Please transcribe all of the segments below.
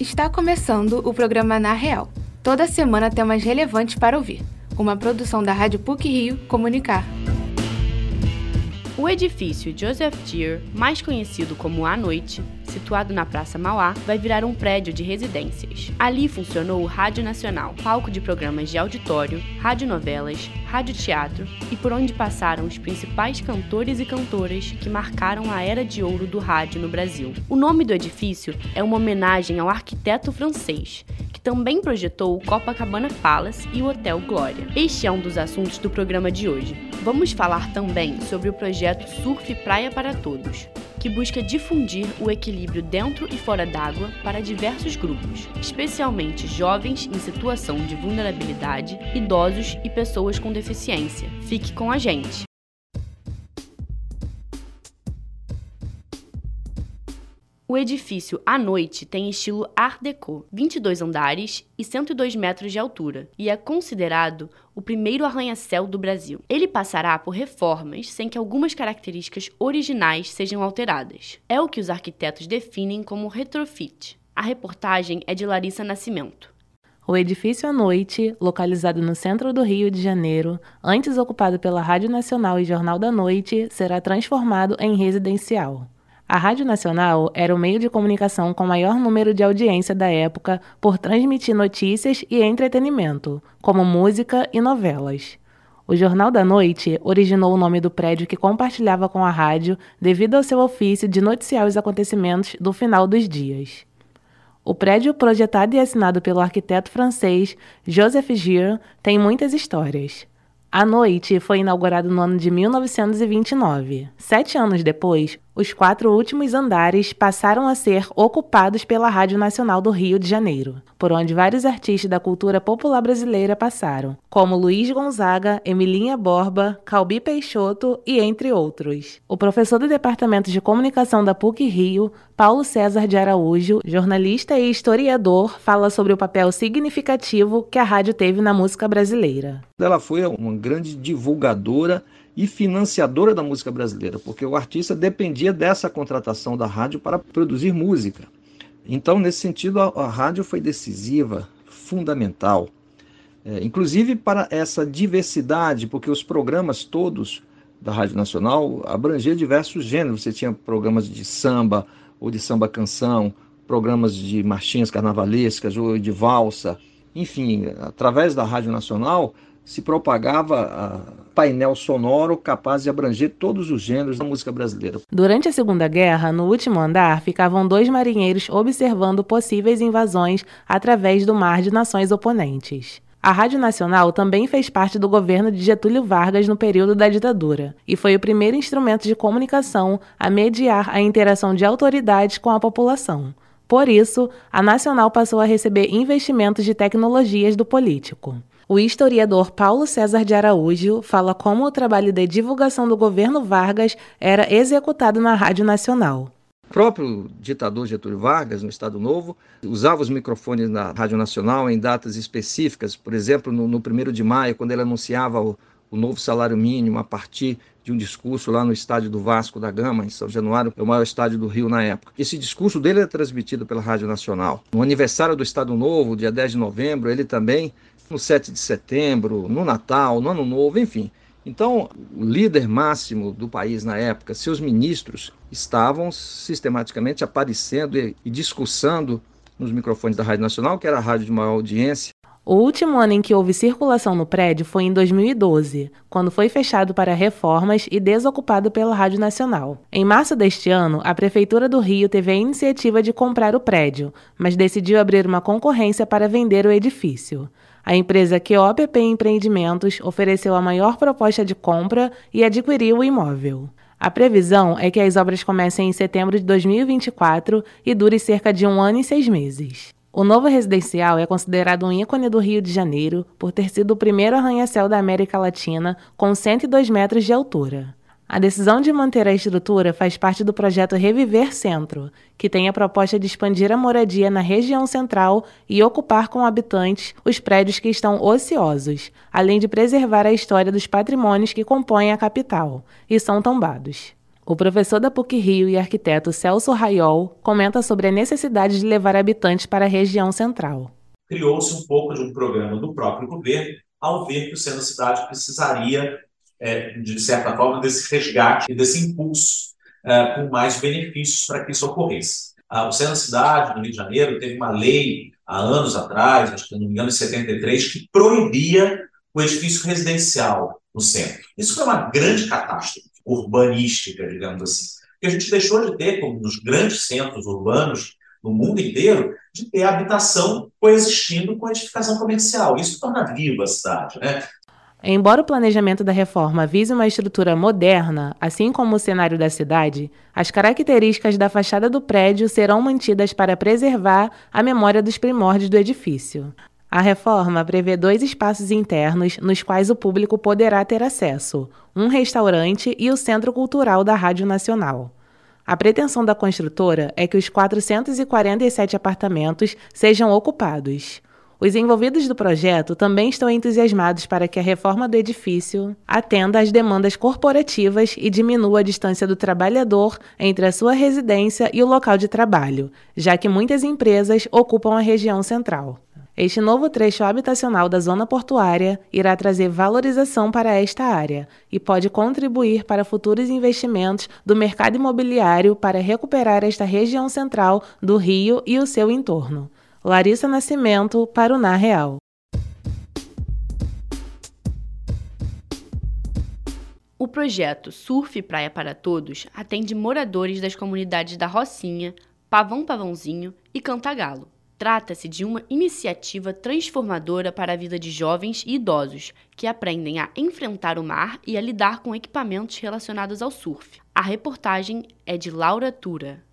Está começando o programa Na Real. Toda semana temas relevantes para ouvir. Uma produção da Rádio PUC Rio Comunicar. O edifício Joseph Deere, mais conhecido como A Noite, situado na Praça Mauá, vai virar um prédio de residências. Ali funcionou o Rádio Nacional, palco de programas de auditório, radionovelas, radioteatro e por onde passaram os principais cantores e cantoras que marcaram a era de ouro do rádio no Brasil. O nome do edifício é uma homenagem ao arquiteto francês, que também projetou o Copacabana Palace e o Hotel Glória. Este é um dos assuntos do programa de hoje. Vamos falar também sobre o projeto Surf Praia para Todos, que busca difundir o equilíbrio dentro e fora d'água para diversos grupos, especialmente jovens em situação de vulnerabilidade, idosos e pessoas com deficiência. Fique com a gente! O edifício à noite tem estilo Art Deco, 22 andares e 102 metros de altura, e é considerado o primeiro arranha-céu do Brasil. Ele passará por reformas sem que algumas características originais sejam alteradas. É o que os arquitetos definem como retrofit. A reportagem é de Larissa Nascimento. O edifício à noite, localizado no centro do Rio de Janeiro, antes ocupado pela Rádio Nacional e Jornal da Noite, será transformado em residencial. A Rádio Nacional era o meio de comunicação com maior número de audiência da época por transmitir notícias e entretenimento, como música e novelas. O Jornal da Noite originou o nome do prédio que compartilhava com a rádio devido ao seu ofício de noticiar os acontecimentos do final dos dias. O prédio, projetado e assinado pelo arquiteto francês Joseph Gire, tem muitas histórias. A noite foi inaugurado no ano de 1929. Sete anos depois, os quatro últimos andares passaram a ser ocupados pela Rádio Nacional do Rio de Janeiro, por onde vários artistas da cultura popular brasileira passaram, como Luiz Gonzaga, Emilinha Borba, Calbi Peixoto e entre outros. O professor do Departamento de Comunicação da PUC Rio, Paulo César de Araújo, jornalista e historiador, fala sobre o papel significativo que a rádio teve na música brasileira. Ela foi uma grande divulgadora e financiadora da música brasileira, porque o artista dependia dessa contratação da rádio para produzir música. Então, nesse sentido, a, a rádio foi decisiva, fundamental, é, inclusive para essa diversidade, porque os programas todos da Rádio Nacional abrangiam diversos gêneros. Você tinha programas de samba ou de samba canção, programas de marchinhas carnavalescas ou de valsa, enfim, através da Rádio Nacional se propagava painel sonoro capaz de abranger todos os gêneros da música brasileira. Durante a Segunda Guerra, no último andar ficavam dois marinheiros observando possíveis invasões através do mar de nações oponentes. A Rádio Nacional também fez parte do governo de Getúlio Vargas no período da ditadura e foi o primeiro instrumento de comunicação a mediar a interação de autoridades com a população. Por isso, a Nacional passou a receber investimentos de tecnologias do político. O historiador Paulo César de Araújo fala como o trabalho de divulgação do governo Vargas era executado na Rádio Nacional. O próprio ditador Getúlio Vargas, no Estado Novo, usava os microfones na Rádio Nacional em datas específicas, por exemplo, no, no 1 de maio, quando ele anunciava o, o novo salário mínimo a partir de um discurso lá no estádio do Vasco da Gama, em São Januário, é o maior estádio do Rio na época. Esse discurso dele é transmitido pela Rádio Nacional. No aniversário do Estado Novo, dia 10 de novembro, ele também no 7 de setembro, no Natal, no Ano Novo, enfim. Então, o líder máximo do país na época, seus ministros, estavam sistematicamente aparecendo e, e discursando nos microfones da Rádio Nacional, que era a rádio de maior audiência. O último ano em que houve circulação no prédio foi em 2012, quando foi fechado para reformas e desocupado pela Rádio Nacional. Em março deste ano, a Prefeitura do Rio teve a iniciativa de comprar o prédio, mas decidiu abrir uma concorrência para vender o edifício. A empresa QOPP Empreendimentos ofereceu a maior proposta de compra e adquiriu o imóvel. A previsão é que as obras comecem em setembro de 2024 e dure cerca de um ano e seis meses. O novo residencial é considerado um ícone do Rio de Janeiro por ter sido o primeiro arranha-céu da América Latina com 102 metros de altura. A decisão de manter a estrutura faz parte do projeto Reviver Centro, que tem a proposta de expandir a moradia na região central e ocupar com habitantes os prédios que estão ociosos, além de preservar a história dos patrimônios que compõem a capital e são tombados. O professor da PUC-Rio e arquiteto Celso Raiol comenta sobre a necessidade de levar habitantes para a região central. Criou-se um pouco de um programa do próprio governo, ao ver que o centro da cidade precisaria, é, de certa forma, desse resgate e desse impulso é, com mais benefícios para que isso ocorresse. Ah, o da cidade, no Rio de Janeiro, teve uma lei há anos atrás, acho que não me engano, em 73, que proibia o edifício residencial no centro. Isso foi uma grande catástrofe urbanística, digamos assim. Que a gente deixou de ter, como nos grandes centros urbanos no mundo inteiro, de ter habitação coexistindo com a edificação comercial. Isso torna viva a cidade, né? Embora o planejamento da reforma vise uma estrutura moderna, assim como o cenário da cidade, as características da fachada do prédio serão mantidas para preservar a memória dos primórdios do edifício. A reforma prevê dois espaços internos nos quais o público poderá ter acesso: um restaurante e o Centro Cultural da Rádio Nacional. A pretensão da construtora é que os 447 apartamentos sejam ocupados. Os envolvidos do projeto também estão entusiasmados para que a reforma do edifício atenda às demandas corporativas e diminua a distância do trabalhador entre a sua residência e o local de trabalho, já que muitas empresas ocupam a região central. Este novo trecho habitacional da zona portuária irá trazer valorização para esta área e pode contribuir para futuros investimentos do mercado imobiliário para recuperar esta região central do Rio e o seu entorno. Larissa Nascimento, para o Na Real. O projeto Surf Praia para Todos atende moradores das comunidades da Rocinha, Pavão Pavãozinho e Cantagalo. Trata-se de uma iniciativa transformadora para a vida de jovens e idosos que aprendem a enfrentar o mar e a lidar com equipamentos relacionados ao surf. A reportagem é de Laura Tura.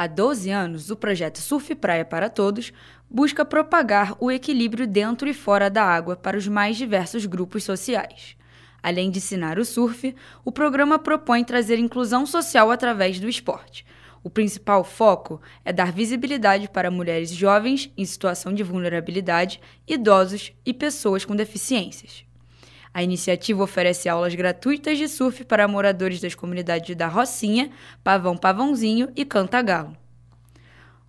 Há 12 anos, o projeto Surf Praia para Todos busca propagar o equilíbrio dentro e fora da água para os mais diversos grupos sociais. Além de ensinar o surf, o programa propõe trazer inclusão social através do esporte o principal foco é dar visibilidade para mulheres jovens em situação de vulnerabilidade, idosos e pessoas com deficiências. A iniciativa oferece aulas gratuitas de surf para moradores das comunidades da Rocinha, Pavão Pavãozinho e Cantagalo.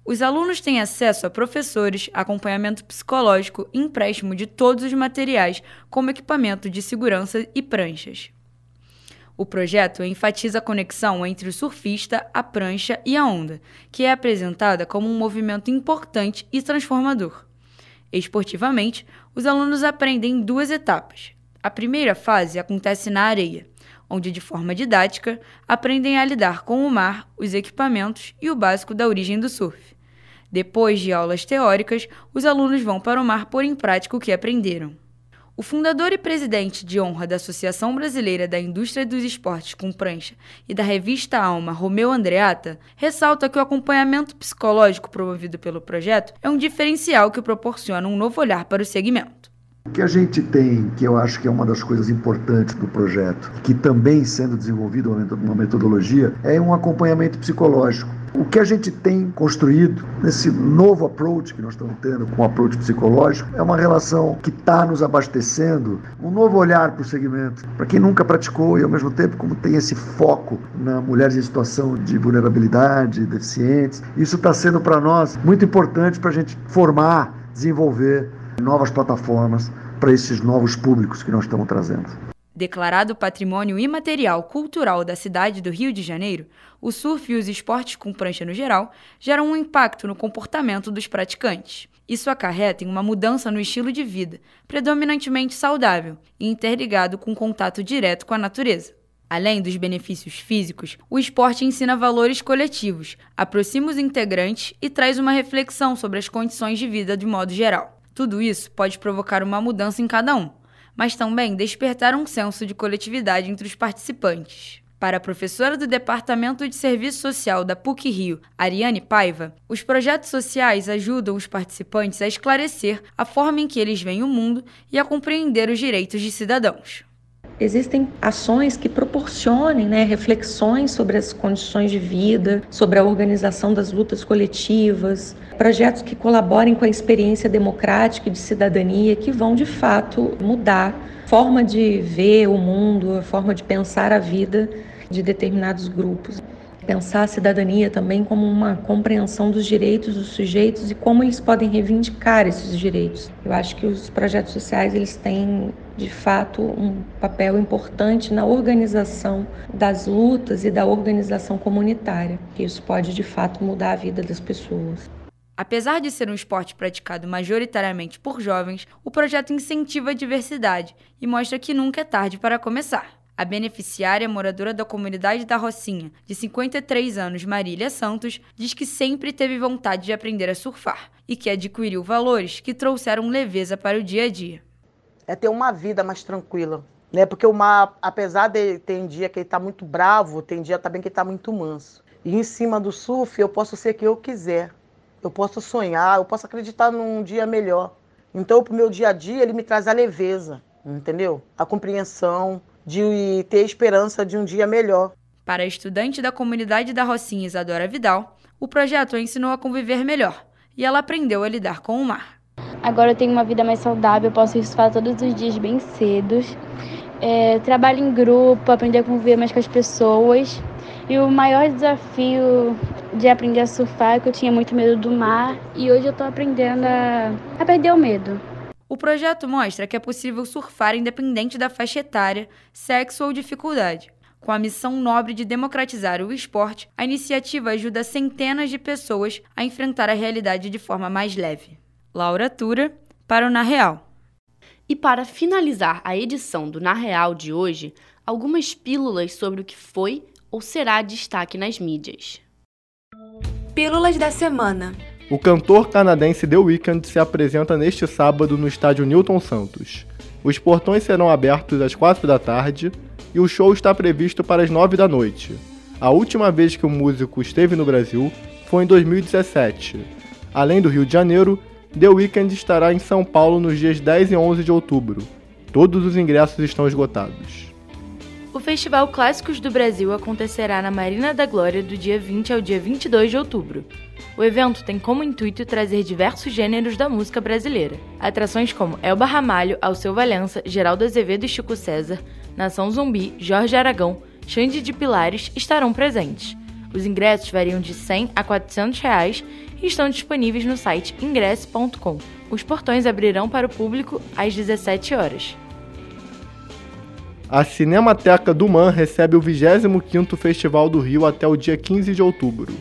Os alunos têm acesso a professores, acompanhamento psicológico e empréstimo de todos os materiais, como equipamento de segurança e pranchas. O projeto enfatiza a conexão entre o surfista, a prancha e a onda, que é apresentada como um movimento importante e transformador. Esportivamente, os alunos aprendem em duas etapas. A primeira fase acontece na areia, onde, de forma didática, aprendem a lidar com o mar, os equipamentos e o básico da origem do surf. Depois de aulas teóricas, os alunos vão para o mar pôr em prática o que aprenderam. O fundador e presidente de honra da Associação Brasileira da Indústria dos Esportes com Prancha e da revista Alma, Romeu Andreata, ressalta que o acompanhamento psicológico promovido pelo projeto é um diferencial que proporciona um novo olhar para o segmento. O que a gente tem, que eu acho que é uma das coisas importantes do projeto, que também sendo desenvolvido uma metodologia, é um acompanhamento psicológico o que a gente tem construído nesse novo approach que nós estamos tendo com o approach psicológico é uma relação que está nos abastecendo um novo olhar para o segmento, para quem nunca praticou e ao mesmo tempo como tem esse foco na mulheres em situação de vulnerabilidade, deficientes. Isso está sendo para nós muito importante para a gente formar, desenvolver novas plataformas para esses novos públicos que nós estamos trazendo. Declarado patrimônio imaterial cultural da cidade do Rio de Janeiro, o surf e os esportes com prancha no geral geram um impacto no comportamento dos praticantes. Isso acarreta em uma mudança no estilo de vida, predominantemente saudável e interligado com contato direto com a natureza. Além dos benefícios físicos, o esporte ensina valores coletivos, aproxima os integrantes e traz uma reflexão sobre as condições de vida de modo geral. Tudo isso pode provocar uma mudança em cada um, mas também despertar um senso de coletividade entre os participantes. Para a professora do Departamento de Serviço Social da PUC Rio, Ariane Paiva, os projetos sociais ajudam os participantes a esclarecer a forma em que eles veem o mundo e a compreender os direitos de cidadãos existem ações que proporcionem né, reflexões sobre as condições de vida, sobre a organização das lutas coletivas, projetos que colaborem com a experiência democrática e de cidadania que vão de fato mudar a forma de ver o mundo, a forma de pensar a vida de determinados grupos pensar a cidadania também como uma compreensão dos direitos dos sujeitos e como eles podem reivindicar esses direitos. Eu acho que os projetos sociais eles têm de fato um papel importante na organização das lutas e da organização comunitária. Isso pode de fato mudar a vida das pessoas. Apesar de ser um esporte praticado majoritariamente por jovens, o projeto incentiva a diversidade e mostra que nunca é tarde para começar. A beneficiária moradora da comunidade da Rocinha, de 53 anos, Marília Santos, diz que sempre teve vontade de aprender a surfar e que adquiriu valores que trouxeram leveza para o dia a dia. É ter uma vida mais tranquila, né? Porque o mar, apesar de ter dia que ele está muito bravo, tem dia também que ele está muito manso. E em cima do surf eu posso ser quem eu quiser. Eu posso sonhar, eu posso acreditar num dia melhor. Então, para o meu dia a dia, ele me traz a leveza, entendeu? A compreensão, de ter esperança de um dia melhor. Para a estudante da comunidade da Rocinha Isadora Vidal, o projeto a ensinou a conviver melhor e ela aprendeu a lidar com o mar. Agora eu tenho uma vida mais saudável, eu posso surfar todos os dias bem cedo. É, trabalho em grupo, aprender a conviver mais com as pessoas. E o maior desafio de aprender a surfar é que eu tinha muito medo do mar e hoje eu estou aprendendo a, a perder o medo. O projeto mostra que é possível surfar independente da faixa etária, sexo ou dificuldade. Com a missão nobre de democratizar o esporte, a iniciativa ajuda centenas de pessoas a enfrentar a realidade de forma mais leve. Laura Tura, para o Na Real. E para finalizar a edição do Na Real de hoje, algumas pílulas sobre o que foi ou será destaque nas mídias. Pílulas da semana. O cantor canadense The Weeknd se apresenta neste sábado no estádio Newton Santos. Os portões serão abertos às 4 da tarde e o show está previsto para as 9 da noite. A última vez que o músico esteve no Brasil foi em 2017. Além do Rio de Janeiro, The Weeknd estará em São Paulo nos dias 10 e 11 de outubro. Todos os ingressos estão esgotados. O Festival Clássicos do Brasil acontecerá na Marina da Glória do dia 20 ao dia 22 de outubro. O evento tem como intuito trazer diversos gêneros da música brasileira. Atrações como Elba Ramalho, Alceu Valença, Geraldo Azevedo e Chico César, Nação Zumbi, Jorge Aragão, Xande de Pilares estarão presentes. Os ingressos variam de 100 a 400 reais e estão disponíveis no site ingresse.com. Os portões abrirão para o público às 17 horas. A Cinemateca do Man recebe o 25º Festival do Rio até o dia 15 de outubro.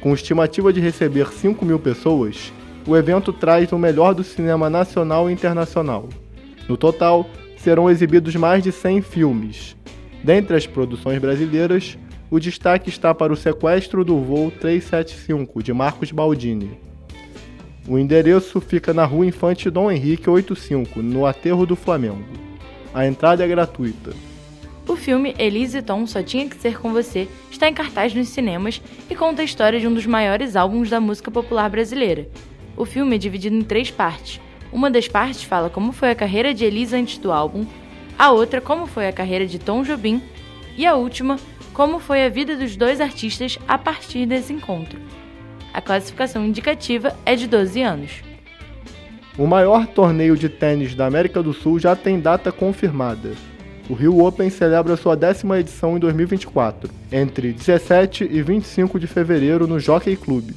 Com estimativa de receber 5 mil pessoas, o evento traz o melhor do cinema nacional e internacional. No total, serão exibidos mais de 100 filmes. Dentre as produções brasileiras, o destaque está para o Sequestro do Voo 375, de Marcos Baldini. O endereço fica na rua Infante Dom Henrique 85, no Aterro do Flamengo. A entrada é gratuita. O filme Elise Tom Só Tinha Que Ser Com Você está em cartaz nos cinemas e conta a história de um dos maiores álbuns da música popular brasileira. O filme é dividido em três partes. Uma das partes fala como foi a carreira de Elise antes do álbum, a outra como foi a carreira de Tom Jobim e a última como foi a vida dos dois artistas a partir desse encontro. A classificação indicativa é de 12 anos. O maior torneio de tênis da América do Sul já tem data confirmada. O Rio Open celebra sua décima edição em 2024, entre 17 e 25 de fevereiro no Jockey Club.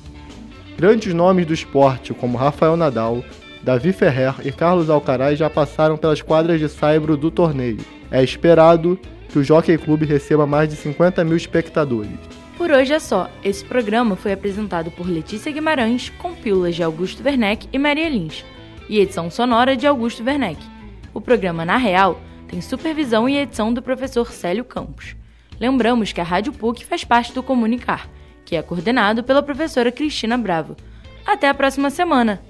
Grandes nomes do esporte, como Rafael Nadal, Davi Ferrer e Carlos Alcaraz já passaram pelas quadras de saibro do torneio. É esperado que o Jockey Club receba mais de 50 mil espectadores. Por hoje é só. Esse programa foi apresentado por Letícia Guimarães, com pílulas de Augusto Werneck e Maria Lins e edição sonora de Augusto Werneck. O programa Na Real tem supervisão e edição do professor Célio Campos. Lembramos que a Rádio PUC faz parte do Comunicar, que é coordenado pela professora Cristina Bravo. Até a próxima semana!